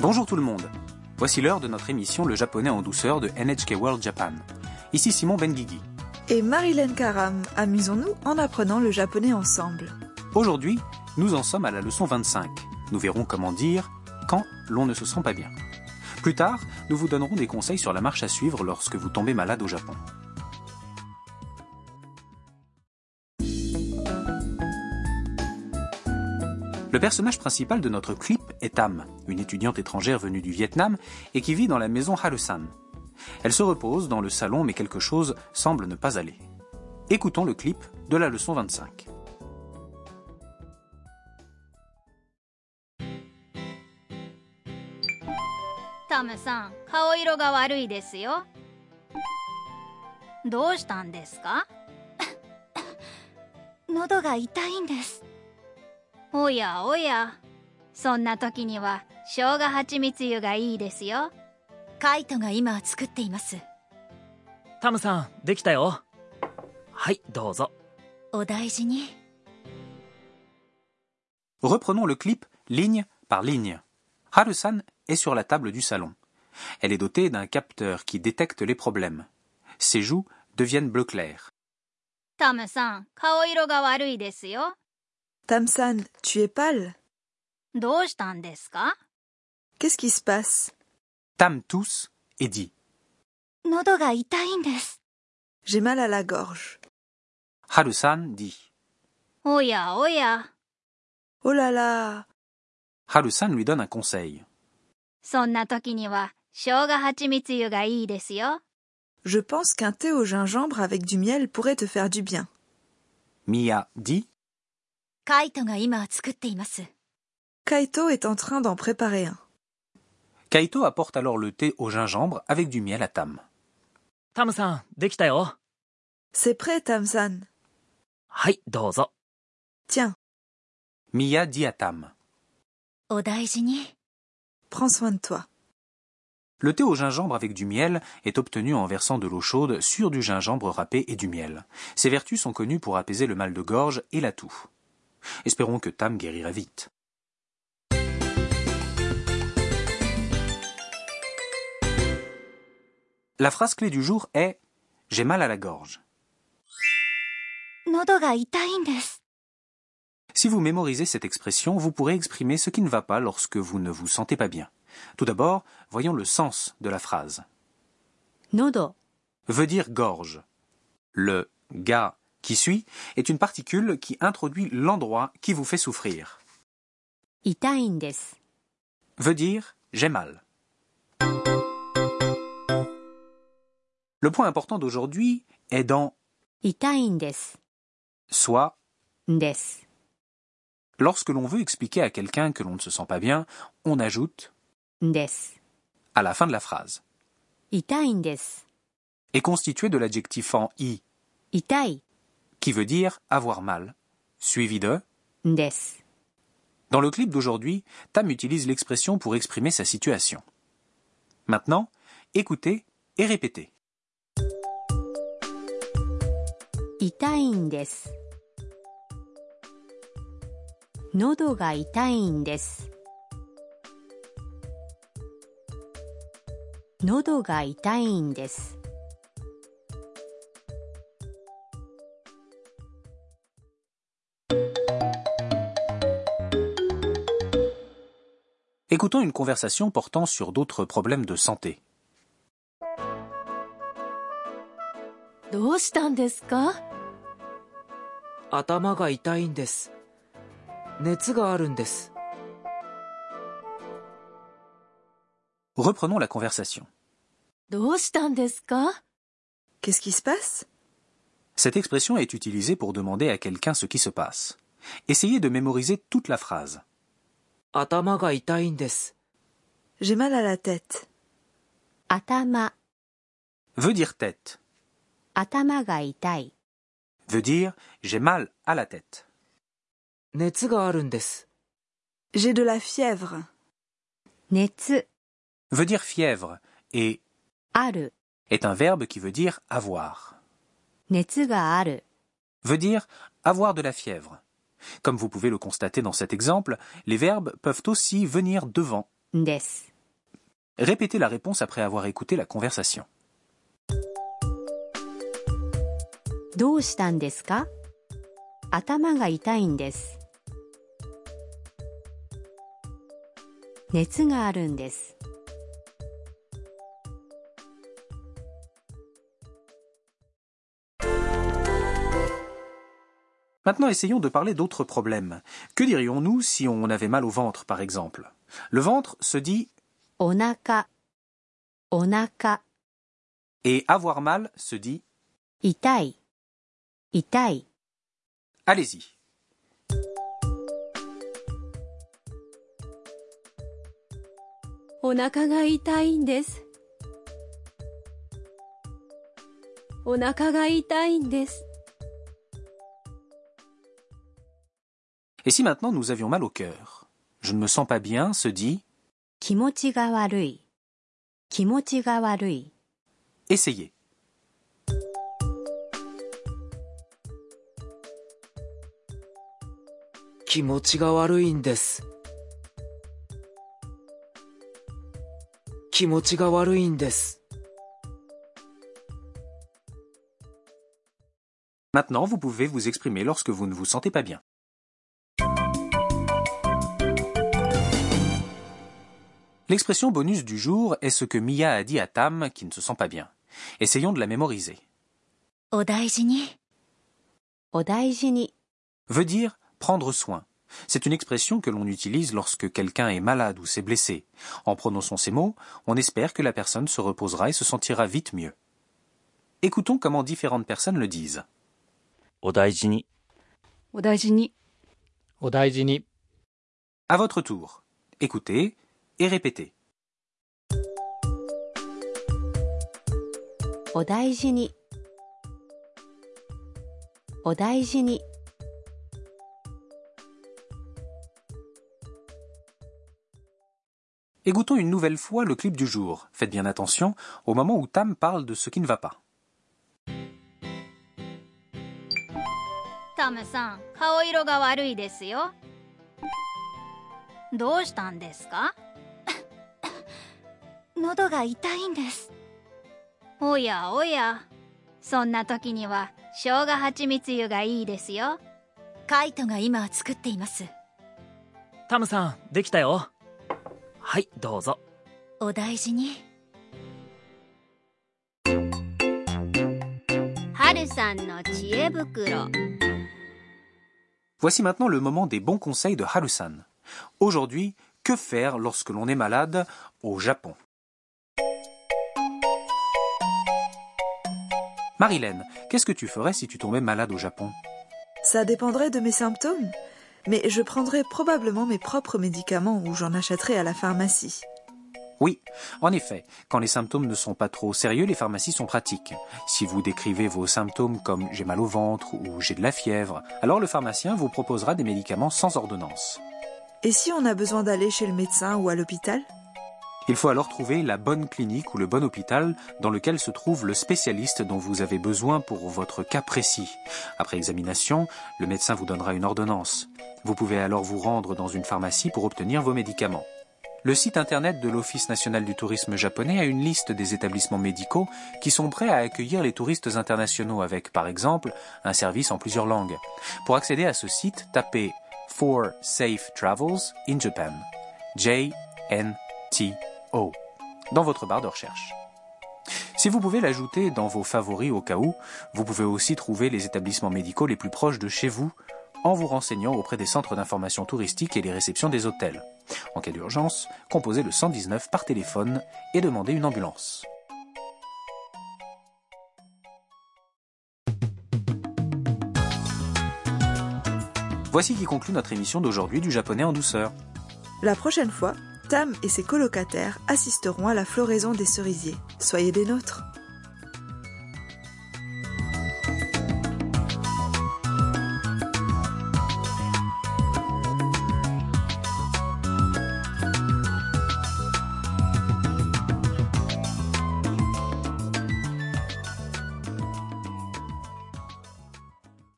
Bonjour tout le monde. Voici l'heure de notre émission Le japonais en douceur de NHK World Japan. Ici Simon Benguigui. Et Marilyn Karam, amusons-nous en apprenant le japonais ensemble. Aujourd'hui, nous en sommes à la leçon 25. Nous verrons comment dire quand l'on ne se sent pas bien. Plus tard, nous vous donnerons des conseils sur la marche à suivre lorsque vous tombez malade au Japon. Le personnage principal de notre clip est Tam, une étudiante étrangère venue du Vietnam et qui vit dans la maison Harusan. Elle se repose dans le salon mais quelque chose semble ne pas aller. Écoutons le clip de la leçon 25. タムさん顔色が悪いですよどうしたんですか喉が痛いんです おやおやそんな時には生姜蜂蜜湯がいいですよカイトが今作っていますタムさんできたよはいどうぞお大事に Reprenons le clip ligne par ligne. Harusan est sur la table du salon. Elle est dotée d'un capteur qui détecte les problèmes. Ses joues deviennent bleu clair. タムさん顔色が悪いですよ Tamsan, tu es pâle? Qu'est-ce qui se passe? Tam tousse et dit J'ai mal à la gorge. Harusan dit Oya, oya. Oh là là Harusan lui donne un conseil. Je pense qu'un thé au gingembre avec du miel pourrait te faire du bien. Mia dit Kaito Kaito est en train d'en préparer un. Kaito apporte alors le thé au gingembre avec du miel à Tam. Tam-san, C'est prêt, Tam-san. Hai, dozo. Tiens. Mia dit à Tam. Odaijini. Prends soin de toi. Le thé au gingembre avec du miel est obtenu en versant de l'eau chaude sur du gingembre râpé et du miel. Ses vertus sont connues pour apaiser le mal de gorge et la toux. Espérons que Tam guérira vite. La phrase clé du jour est J'ai mal à la gorge. Si vous mémorisez cette expression, vous pourrez exprimer ce qui ne va pas lorsque vous ne vous sentez pas bien. Tout d'abord, voyons le sens de la phrase. Nodo veut dire gorge. Le ga qui suit est une particule qui introduit l'endroit qui vous fait souffrir. Veut dire j'ai mal. Le point important d'aujourd'hui est dans soit desu. Lorsque l'on veut expliquer à quelqu'un que l'on ne se sent pas bien, on ajoute desu à la fin de la phrase. Est constitué de l'adjectif en i qui veut dire avoir mal, suivi de des. Dans le clip d'aujourd'hui, Tam utilise l'expression pour exprimer sa situation. Maintenant, écoutez et répétez. Écoutons une conversation portant sur d'autres problèmes de santé. Reprenons la conversation. Qu'est-ce qui se passe Cette expression est utilisée pour demander à quelqu'un ce qui se passe. Essayez de mémoriser toute la phrase. J'ai mal à la tête. Atama veut dire tête. Atama veut dire j'ai mal à la tête. Netsu ga J'ai de la fièvre. Netsu veut dire fièvre et aru est un verbe qui veut dire avoir. Netsu ga veut dire avoir de la fièvre. Comme vous pouvez le constater dans cet exemple, les verbes peuvent aussi venir devant. Répétez la réponse après avoir écouté la conversation. Maintenant, essayons de parler d'autres problèmes. Que dirions-nous si on avait mal au ventre, par exemple? Le ventre se dit onaka, onaka. Et avoir mal se dit itai, itai. Allez-y. Onaka ga itai Et si maintenant nous avions mal au cœur? Je ne me sens pas bien se dit. Essayez. Maintenant, vous pouvez vous exprimer lorsque vous ne vous sentez pas bien. L'expression bonus du jour est ce que Mia a dit à Tam qui ne se sent pas bien. Essayons de la mémoriser. Odaijini. Odaijini veut dire prendre soin. C'est une expression que l'on utilise lorsque quelqu'un est malade ou s'est blessé. En prononçant ces mots, on espère que la personne se reposera et se sentira vite mieux. Écoutons comment différentes personnes le disent. Odaijini. Odaijini. Odaijini. À votre tour. Écoutez, et répétez. お大事に、お大事に、 Écoutons une nouvelle fois le clip du jour. Faites bien attention au moment où Tam parle de ce qui ne va pas. タムさん、顔色が悪いですよ。どうしたんですか 喉が痛いんです。おやおや、そんな時には生姜蜂蜜湯がいいですよ。カイトが今作っています。タムさん、できたよ。はい、どうぞ。お大事に。はるさんの知恵袋。Voici maintenant le moment des bons conseils de Harusan. Aujourd'hui, que faire lorsque l'on est malade au Japon Marilyn, qu'est-ce que tu ferais si tu tombais malade au Japon? Ça dépendrait de mes symptômes, mais je prendrais probablement mes propres médicaments ou j'en achèterais à la pharmacie. Oui, en effet, quand les symptômes ne sont pas trop sérieux, les pharmacies sont pratiques. Si vous décrivez vos symptômes comme j'ai mal au ventre ou j'ai de la fièvre, alors le pharmacien vous proposera des médicaments sans ordonnance. Et si on a besoin d'aller chez le médecin ou à l'hôpital? Il faut alors trouver la bonne clinique ou le bon hôpital dans lequel se trouve le spécialiste dont vous avez besoin pour votre cas précis. Après examination, le médecin vous donnera une ordonnance. Vous pouvez alors vous rendre dans une pharmacie pour obtenir vos médicaments. Le site internet de l'Office national du tourisme japonais a une liste des établissements médicaux qui sont prêts à accueillir les touristes internationaux avec, par exemple, un service en plusieurs langues. Pour accéder à ce site, tapez For Safe Travels in Japan. J-N-T-O dans votre barre de recherche. Si vous pouvez l'ajouter dans vos favoris au cas où, vous pouvez aussi trouver les établissements médicaux les plus proches de chez vous en vous renseignant auprès des centres d'information touristique et les réceptions des hôtels. En cas d'urgence, composez le 119 par téléphone et demandez une ambulance. Voici qui conclut notre émission d'aujourd'hui du japonais en douceur. La prochaine fois, Tam et ses colocataires assisteront à la floraison des cerisiers. Soyez des nôtres.